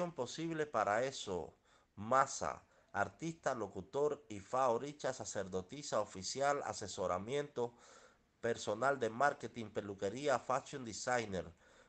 posible para eso. Masa, artista, locutor, y Oricha, sacerdotisa oficial, asesoramiento, personal de marketing, peluquería, fashion designer,